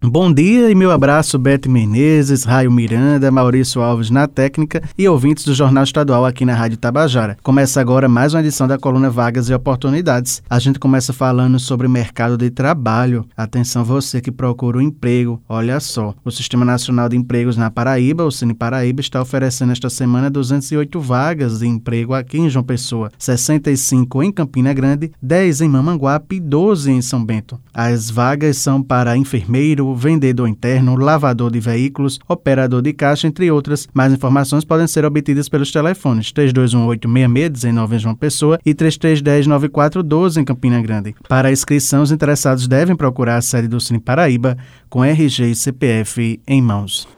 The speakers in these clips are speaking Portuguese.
Bom dia e meu abraço, Bete Menezes, Raio Miranda, Maurício Alves na técnica e ouvintes do Jornal Estadual aqui na Rádio Tabajara. Começa agora mais uma edição da coluna Vagas e Oportunidades. A gente começa falando sobre mercado de trabalho. Atenção você que procura um emprego. Olha só, o Sistema Nacional de Empregos na Paraíba, o Cine Paraíba, está oferecendo esta semana 208 vagas de emprego aqui em João Pessoa, 65 em Campina Grande, 10 em Mamanguape e 12 em São Bento. As vagas são para enfermeiro, vendedor interno, lavador de veículos, operador de caixa, entre outras. Mais informações podem ser obtidas pelos telefones 32186619 em João Pessoa e 33109412 em Campina Grande. Para a inscrição, os interessados devem procurar a sede do Cine Paraíba com RG e CPF em mãos.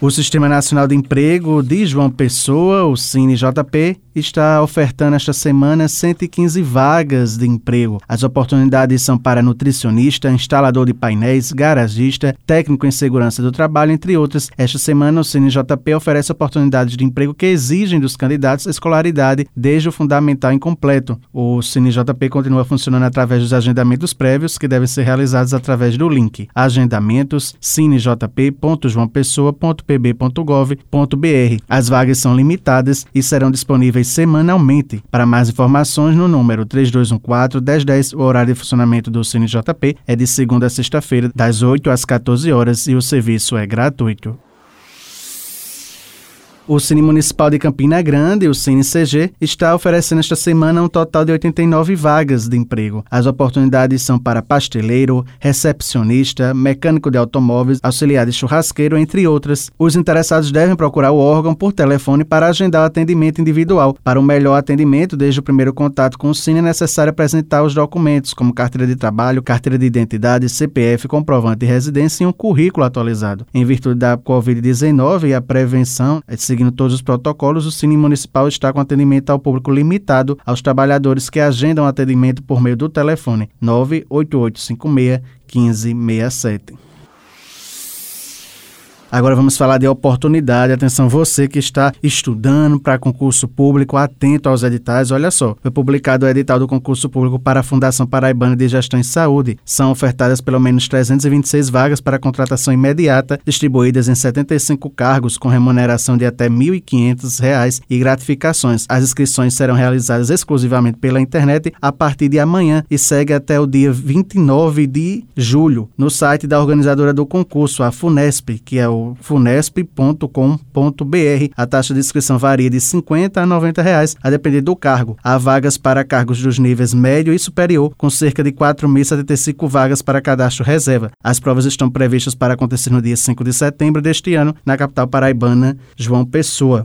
O Sistema Nacional de Emprego de João Pessoa, o CineJP, está ofertando esta semana 115 vagas de emprego. As oportunidades são para nutricionista, instalador de painéis, garagista, técnico em segurança do trabalho, entre outras. Esta semana, o CineJP oferece oportunidades de emprego que exigem dos candidatos escolaridade desde o fundamental incompleto. O CineJP continua funcionando através dos agendamentos prévios, que devem ser realizados através do link agendamentos cinejp.joaopessoa.pb.gov.br. As vagas são limitadas e serão disponíveis semanalmente. Para mais informações, no número 3214-1010, o horário de funcionamento do CineJP é de segunda a sexta-feira, das 8 às 14 horas e o serviço é gratuito. O Cine Municipal de Campina Grande, o Cine CG, está oferecendo esta semana um total de 89 vagas de emprego. As oportunidades são para pasteleiro, recepcionista, mecânico de automóveis, auxiliar de churrasqueiro, entre outras. Os interessados devem procurar o órgão por telefone para agendar o atendimento individual. Para um melhor atendimento, desde o primeiro contato com o Cine, é necessário apresentar os documentos, como carteira de trabalho, carteira de identidade, CPF, comprovante de residência e um currículo atualizado. Em virtude da Covid-19 e a prevenção, Seguindo todos os protocolos, o Cine Municipal está com atendimento ao público limitado aos trabalhadores que agendam atendimento por meio do telefone 98856 1567. Agora vamos falar de oportunidade. Atenção, você que está estudando para concurso público, atento aos editais. Olha só, foi publicado o edital do concurso público para a Fundação Paraibana de Gestão em Saúde. São ofertadas pelo menos 326 vagas para contratação imediata, distribuídas em 75 cargos com remuneração de até R$ 1.500 e gratificações. As inscrições serão realizadas exclusivamente pela internet a partir de amanhã e segue até o dia 29 de julho no site da organizadora do concurso, a FUNESP, que é o funesp.com.br. A taxa de inscrição varia de 50 a 90 reais, a depender do cargo. Há vagas para cargos dos níveis médio e superior, com cerca de 4.075 vagas para cadastro reserva. As provas estão previstas para acontecer no dia 5 de setembro deste ano, na capital paraibana, João Pessoa.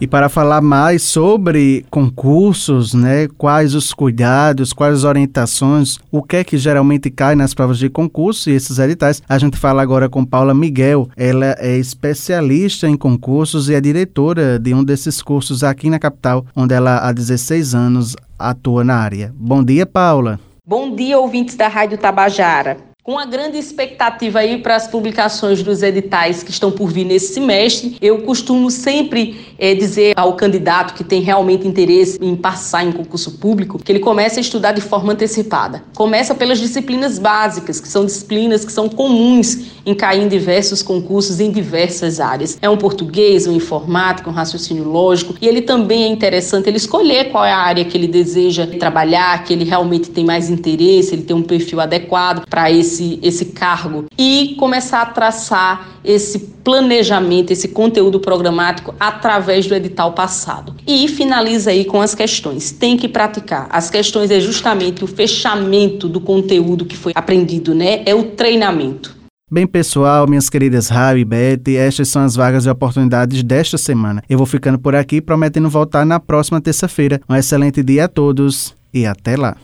E para falar mais sobre concursos, né, quais os cuidados, quais as orientações, o que é que geralmente cai nas provas de concurso e esses editais, a gente fala agora com Paula Miguel. Ela é especialista em concursos e é diretora de um desses cursos aqui na capital, onde ela há 16 anos atua na área. Bom dia, Paula. Bom dia, ouvintes da Rádio Tabajara. Com a grande expectativa aí para as publicações dos editais que estão por vir nesse semestre, eu costumo sempre é, dizer ao candidato que tem realmente interesse em passar em concurso público que ele comece a estudar de forma antecipada. Começa pelas disciplinas básicas, que são disciplinas que são comuns em cair em diversos concursos em diversas áreas. É um português, um informática, um raciocínio lógico, e ele também é interessante ele escolher qual é a área que ele deseja trabalhar, que ele realmente tem mais interesse, ele tem um perfil adequado para esse esse, esse cargo e começar a traçar esse planejamento, esse conteúdo programático através do edital passado. E finaliza aí com as questões. Tem que praticar. As questões é justamente o fechamento do conteúdo que foi aprendido, né? É o treinamento. Bem, pessoal, minhas queridas Raio e Beth, estas são as vagas e oportunidades desta semana. Eu vou ficando por aqui, prometendo voltar na próxima terça-feira. Um excelente dia a todos e até lá.